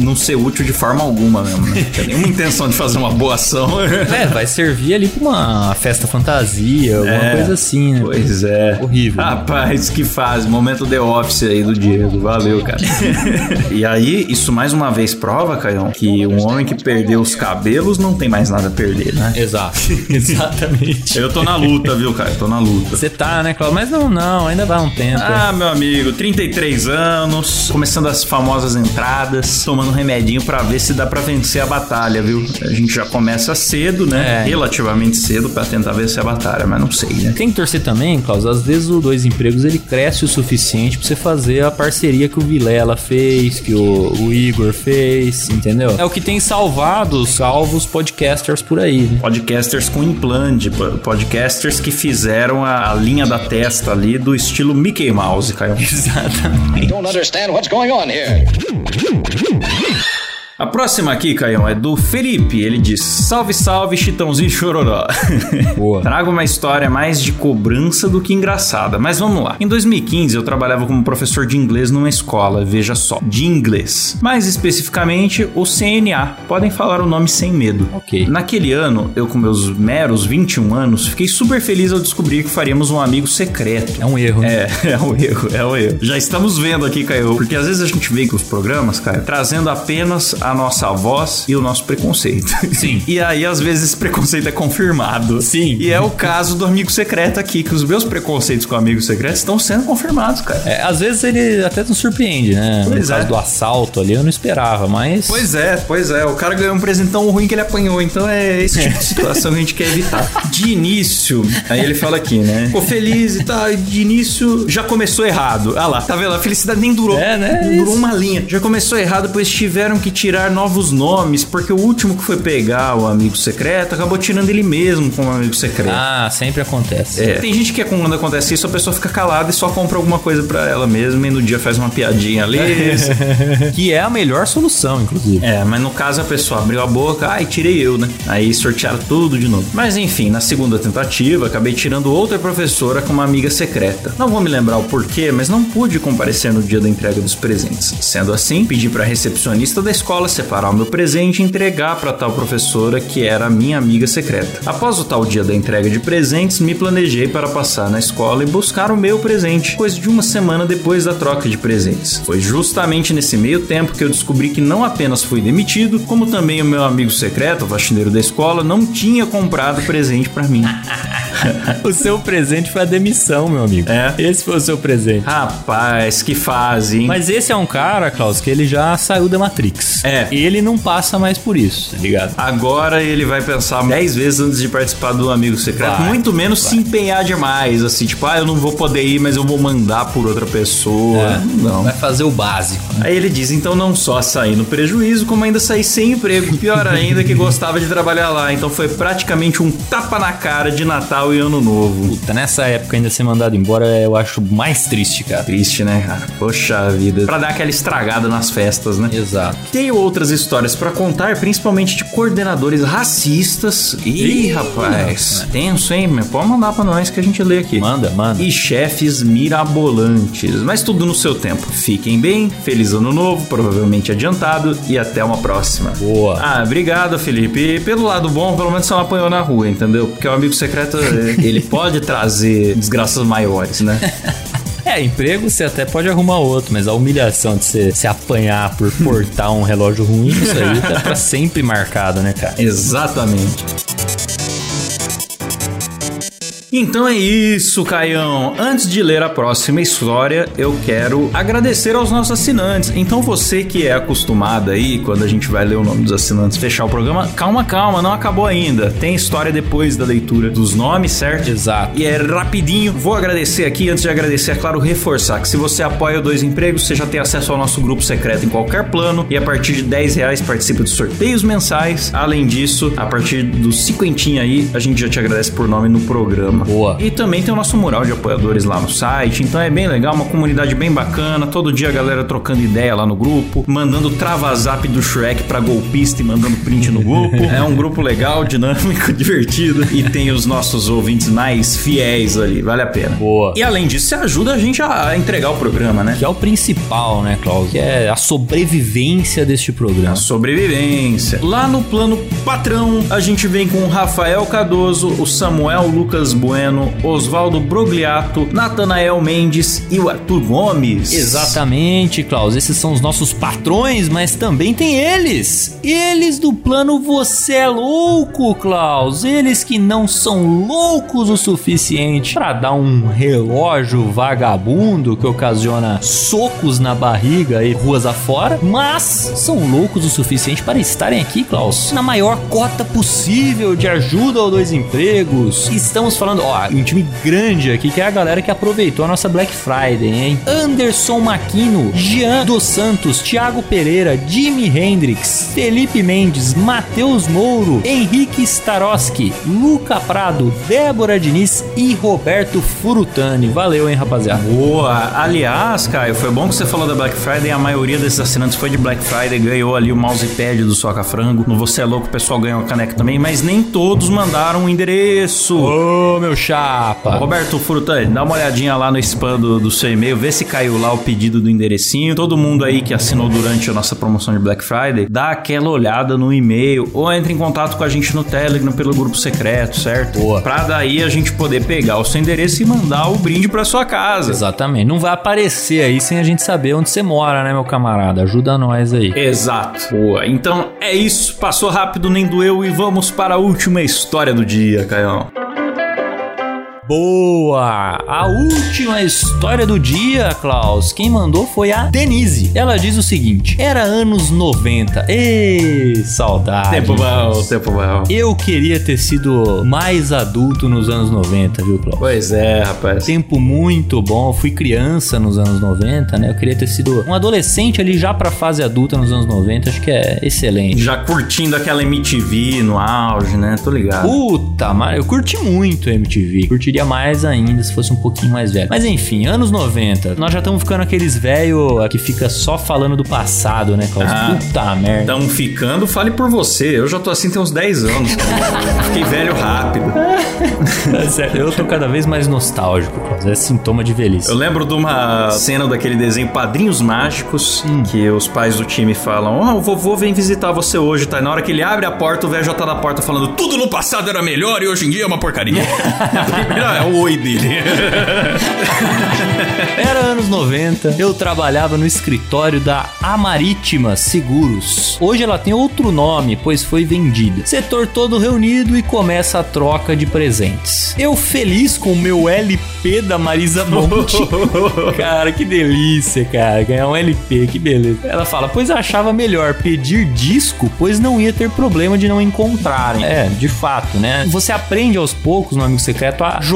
não ser útil de forma alguma mesmo, né? Não tinha nenhuma intenção de fazer uma boa ação. É, vai servir ali pra uma festa fantasia, alguma É. coisa assim, né? Pois é. Horrível. Rapaz, que fase. Momento The Office aí do Diego. Valeu, cara. e aí, isso mais uma vez prova, Caião, que um homem que perdeu os cabelos não tem mais nada a perder, né? Exato. Exatamente. Eu tô na luta, viu, cara? Eu tô na luta. Você tá, né, Cláudio? Mas não, não, ainda vai um tempo. Ah, meu amigo, 33 anos, começando as famosas entradas concentradas, tomando remedinho pra ver se dá pra vencer a batalha, viu? A gente já começa cedo, né? É. Relativamente cedo pra tentar vencer a batalha, mas não sei, né? Tem que torcer também, Klaus. Às vezes o Dois Empregos ele cresce o suficiente pra você fazer a parceria que o Vilela fez, que o, o Igor fez, entendeu? É o que tem salvado os salvos podcasters por aí, né? Podcasters com implante, po- podcasters que fizeram a, a linha da testa ali do estilo Mickey Mouse, Caio. Exatamente. Don't understand what's going on here. Hmm. A próxima aqui, Caião, é do Felipe. Ele diz: Salve, salve, Chitãozinho Chororó. Boa. Trago uma história mais de cobrança do que engraçada, mas vamos lá. Em 2015, eu trabalhava como professor de inglês numa escola, veja só, de inglês. Mais especificamente, o CNA. Podem falar o nome sem medo. Ok. Naquele ano, eu com meus meros 21 anos, fiquei super feliz ao descobrir que faríamos um amigo secreto. É um erro, né? É, é um erro, é um erro. Já estamos vendo aqui, Caio, porque às vezes a gente vem com os programas, Caio, trazendo apenas a nossa voz e o nosso preconceito. Sim. E aí, às vezes, esse preconceito é confirmado. Sim. E é o caso do amigo secreto aqui, que os meus preconceitos com o amigo secreto estão sendo confirmados, cara. É, às vezes ele até nos surpreende, né? Pois no caso é. do assalto ali, eu não esperava, mas. Pois é, pois é. O cara ganhou um presentão ruim que ele apanhou. Então é esse tipo de situação que a gente quer evitar. De início, aí ele fala aqui, né? Ficou feliz e tal. De início já começou errado. Ah lá, tá vendo? A felicidade nem durou. É, né? Não Durou uma linha. Já começou errado, pois tiveram que tirar novos nomes, porque o último que foi pegar o amigo secreto acabou tirando ele mesmo como amigo secreto. Ah, sempre acontece. É. Tem gente que é quando acontece isso, a pessoa fica calada e só compra alguma coisa pra ela mesma e no dia faz uma piadinha ali. Que é a melhor solução, inclusive. É, mas no caso a pessoa abriu a boca, ai, tirei eu, né? Aí sortearam tudo de novo. Mas enfim, na segunda tentativa, acabei tirando outra professora com uma amiga secreta. Não vou me lembrar o porquê, mas não pude comparecer no dia da entrega dos presentes. Sendo assim, pedi pra recepcionista da escola separar o meu presente e entregar pra tal professora que era minha amiga secreta. Após o tal dia da entrega de presentes, me planejei para passar na escola e buscar o meu presente, coisa de uma semana depois da troca de presentes. Foi justamente nesse meio tempo que eu descobri que não apenas fui demitido, como também o meu amigo secreto, o faxineiro da escola, não tinha comprado presente pra mim. O seu presente foi a demissão, meu amigo. É. Esse foi o seu presente. Rapaz, que fase, hein? Mas esse é um cara, Klaus, que ele já saiu da Matrix. É. Ele não passa mais por isso, tá ligado? Agora ele vai pensar 10 vezes antes de participar do amigo secreto. Vai, muito menos se empenhar demais. Assim, tipo, ah, eu não vou poder ir, mas eu vou mandar por outra pessoa. É. Não. Vai fazer o básico. né? Aí ele diz, então não só saí no prejuízo, como ainda saí sem emprego. Pior ainda que gostava de trabalhar lá. Então foi praticamente um tapa na cara de Natal e Ano Novo. Puta, nessa época ainda ser mandado embora eu acho mais triste, cara. Triste, né, cara? Poxa vida. Pra dar aquela estragada nas festas, né? Exato. Tenho outras histórias pra contar, principalmente de coordenadores racistas. Ih, Ih, rapaz. Tenso, hein? Pode mandar pra nós que a gente lê aqui. Manda, manda. E chefes mirabolantes. Mas tudo no seu tempo. Fiquem bem, feliz ano novo, provavelmente adiantado, e até uma próxima. Boa. Ah, obrigado, Felipe. E pelo lado bom, pelo menos você não apanhou na rua, entendeu? Porque o amigo secreto, ele pode trazer desgraças maiores, né? É, emprego você até pode arrumar outro, mas a humilhação de você se apanhar por portar um relógio ruim, isso aí tá pra sempre marcado, né, cara? Exatamente. Então é isso, Caião. Antes de ler a próxima história, eu quero agradecer aos nossos assinantes. Então você que é acostumado aí, quando a gente vai ler o nome dos assinantes, fechar o programa, calma, calma, não acabou ainda. Tem história depois da leitura dos nomes, certo? Exato. E é rapidinho. Vou agradecer aqui, antes de agradecer, é claro, reforçar que se você apoia o Dois Empregos, você já tem acesso ao nosso grupo secreto em qualquer plano e a partir de 10 reais participa de sorteios mensais. Além disso, a partir dos cinquentinha aí, a gente já te agradece por nome no programa. Boa. E também tem o nosso mural de apoiadores lá no site, então é bem legal, uma comunidade bem bacana. Todo dia a galera trocando ideia lá no grupo, mandando travazap do Shrek pra golpista e mandando print no grupo. é um grupo legal, dinâmico, divertido e tem os nossos ouvintes mais fiéis ali, vale a pena. Boa. E além disso, você ajuda a gente a entregar o programa, né? Que é o principal, né, Klaus? Que é a sobrevivência deste programa. Sobrevivência. Lá no plano patrão, a gente vem com o Rafael Cardoso, o Samuel Lucas Bueno, Bueno, Oswaldo Brogliato, Natanael Mendes e o Arthur Gomes. Exatamente, Klaus. Esses são os nossos patrões, mas também tem eles. Eles do plano Você é Louco, Klaus. Eles que não são loucos o suficiente para dar um relógio vagabundo que ocasiona socos na barriga e ruas afora, mas são loucos o suficiente para estarem aqui, Klaus, na maior cota possível de ajuda aos dois empregos. Estamos falando, ó, um time grande aqui que é a galera que aproveitou a nossa Black Friday, hein? Anderson Maquino, Jean dos Santos, Thiago Pereira, Jimi Hendrix, Felipe Mendes, Matheus Mouro, Henrique Staroski, Luca Prado, Débora Diniz e Roberto Furutani. Valeu, hein, rapaziada. Boa! Aliás, Caio, foi bom que você falou da Black Friday. A maioria desses assinantes foi de Black Friday, ganhou ali o mousepad do Soca Frango. No Você é Louco, o pessoal ganhou a caneca também, mas nem todos mandaram um endereço. Ô, meu chapa. Roberto Furutani, dá uma olhadinha lá no spam do, do seu e-mail, vê se caiu lá o pedido do enderecinho. Todo mundo aí que assinou durante a nossa promoção de Black Friday, dá aquela olhada no e-mail ou entre em contato com a gente no Telegram pelo grupo secreto, certo? Boa. Pra daí a gente poder pegar o seu endereço e mandar o brinde pra sua casa. Exatamente. Não vai aparecer aí sem a gente saber onde você mora, né, meu camarada? Ajuda nós aí. Exato. Boa. Então é isso. Passou rápido, nem doeu e vamos para a última história do dia, Caião. Boa! A última história do dia, Klaus. Quem mandou foi a Denise. Ela diz o seguinte: Era anos 90. Ei, saudade. Tempo bom, tempo bom. Eu queria ter sido mais adulto nos anos 90, viu, Klaus? Pois é, rapaz. Tempo muito bom. Eu fui criança nos anos 90, né? Eu queria ter sido um adolescente ali já pra fase adulta nos anos 90. Acho que é excelente. Já curtindo aquela MTV no auge, né? Tô ligado. Puta, mas eu curti muito a MTV. Curtiria mais ainda se fosse um pouquinho mais velho. Mas enfim, anos 90. Nós já estamos ficando aqueles velho que fica só falando do passado, né, Klaus? Ah. Puta merda. Então ficando, fale por você. Eu já tô assim tem uns 10 anos. Fiquei velho rápido. Certo. Eu tô cada vez mais nostálgico, Klaus. É sintoma de velhice. Eu lembro de uma cena daquele desenho Padrinhos Mágicos, que os pais do time falam: Ó, o vovô vem visitar você hoje, tá? E na hora que ele abre a porta, o velho já tá na porta falando: Tudo no passado era melhor e hoje em dia é uma porcaria. Primeiro é o oi dele. Era anos 90, eu trabalhava no escritório da Amarítima Seguros. Hoje ela tem outro nome, pois foi vendida. Setor todo reunido e começa a troca de presentes. Eu feliz com o meu LP da Marisa Monte. cara, que delícia, cara. Ganhar um LP, que beleza. Ela fala, pois achava melhor pedir disco, pois não ia ter problema de não encontrarem. É, de fato, né? Você aprende aos poucos no Amigo Secreto a jogar,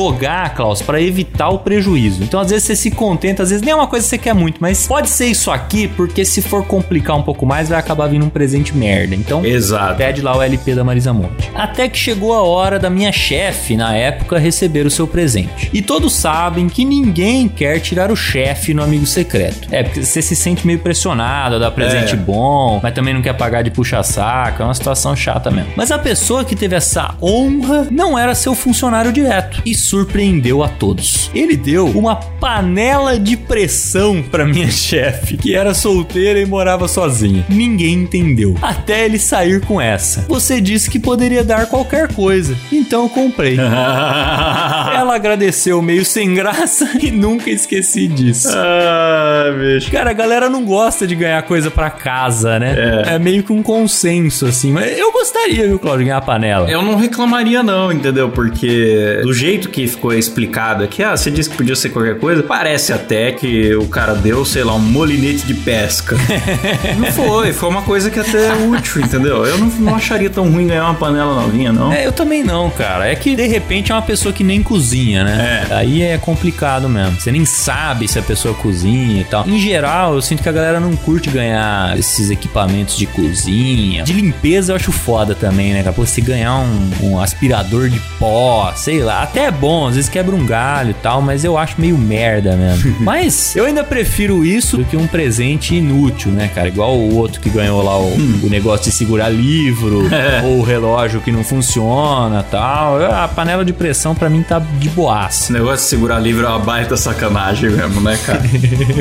Klaus, para evitar o prejuízo. Então, às vezes, você se contenta, às vezes nem é uma coisa que você quer muito, mas pode ser isso aqui, porque se for complicar um pouco mais, vai acabar vindo um presente merda. Então, Exato. pede lá o LP da Marisa Monte. Até que chegou a hora da minha chefe, na época, receber o seu presente. E todos sabem que ninguém quer tirar o chefe no amigo secreto. É, porque você se sente meio pressionado a dar presente É. bom, mas também não quer pagar de puxa-saco, é uma situação chata mesmo. Mas a pessoa que teve essa honra não era seu funcionário direto e surpreendeu a todos. Ele deu uma panela de pressão pra minha chefe, que era solteira e morava sozinha. Ninguém entendeu. Até ele sair com essa. Você disse que poderia dar qualquer coisa, então eu comprei. Ela agradeceu meio sem graça e nunca esqueci disso. ah, bicho. Cara, a galera não gosta de ganhar coisa pra casa, né? É. meio que um consenso, assim. Mas eu gostaria, viu, Claudio, de ganhar a panela. Eu não reclamaria, não, entendeu? Porque do jeito que ficou explicado aqui, ah, você disse que podia ser qualquer coisa, parece até que o cara deu, sei lá, um molinete de pesca. não foi, foi uma coisa que até é útil, entendeu? Eu não, não acharia tão ruim ganhar uma panela novinha, não. É, eu também não, cara. É que de repente é uma pessoa que nem cozinha, né? É. Aí é complicado mesmo. Você nem sabe se a pessoa cozinha e tal. Em geral, eu sinto que a galera não curte ganhar esses equipamentos de cozinha. De limpeza eu acho foda também, né? cara? Pô, se ganhar um, um aspirador de pó, sei lá. Até é bom, às vezes quebra um galho e tal, mas eu acho meio merda mesmo. mas eu ainda prefiro isso do que um presente inútil, né, cara? Igual o outro que ganhou lá o, o negócio de segurar livro, ou o relógio que não funciona tal. A panela de pressão pra mim tá de boaça. Esse negócio de segurar livro é uma baita sacanagem mesmo, né, cara?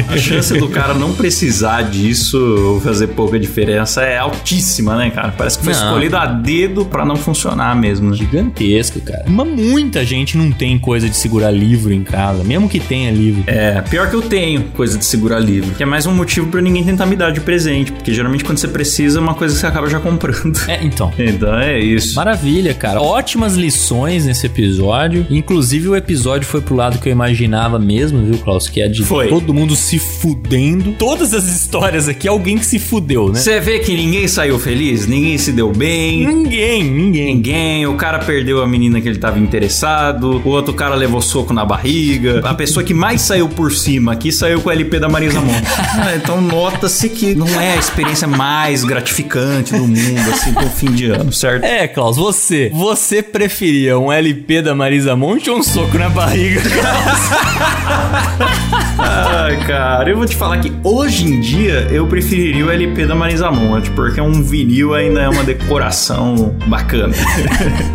A chance do cara não precisar disso ou fazer pouca diferença é altíssima, né, cara? Parece que foi Não. escolhido a dedo pra não funcionar mesmo, né? Gigantesco, cara. Mas muita gente não não tem coisa de segurar livro em casa, mesmo que tenha livro. É, pior que eu tenho coisa de segurar livro. Que é mais um motivo pra ninguém tentar me dar de presente. Porque geralmente quando você precisa é uma coisa que você acaba já comprando. É, então. Então é isso. Maravilha, cara. Ótimas lições nesse episódio. Inclusive, o episódio foi pro lado que eu imaginava mesmo, viu, Klaus? Que é de Foi. todo mundo se fudendo. Todas as histórias aqui, alguém que se fudeu, né? Você vê que ninguém saiu feliz, ninguém se deu bem. Ninguém, ninguém. Ninguém, o cara perdeu a menina que ele tava interessado, o outro cara levou soco na barriga, a pessoa que mais saiu por cima aqui saiu com o LP da Marisa Monte. Ah, então nota-se que não é a experiência mais gratificante do mundo, assim, pro fim de ano, certo? É, Klaus, você. Você preferia um LP da Marisa Monte ou um soco na barriga? Ai, cara, eu vou te falar que hoje em dia eu preferiria o LP da Marisa Monte, porque um vinil ainda é uma decoração bacana.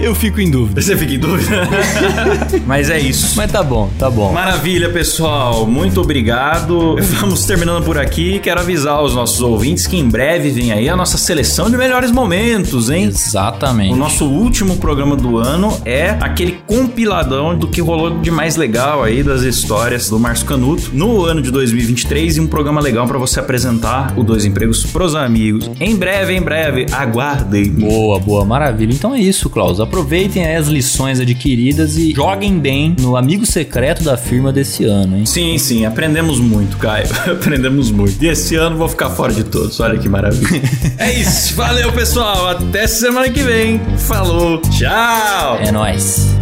eu fico em dúvida. Você fica em dúvida? Mas é isso. Mas tá bom, tá bom. Maravilha, pessoal. Muito obrigado. Vamos terminando por aqui. Quero avisar os nossos ouvintes que em breve vem aí a nossa seleção de melhores momentos, hein? Exatamente. O nosso último programa do ano é aquele compiladão do que rolou de mais legal aí das histórias do Márcio Canuto no ano de 2023 e um programa legal pra você apresentar o Dois Empregos pros amigos. Em breve, em breve, aguardem. Boa, boa, maravilha. Então é isso, Klaus. Aproveitem aí as lições adquiridas e joguem bem no amigo secreto da firma desse ano, hein? Sim, sim, aprendemos muito, Caio. aprendemos muito. E esse ano vou ficar fora de todos. Olha que maravilha. é isso. Valeu, pessoal. Até semana que vem. Falou. Tchau. É nóis.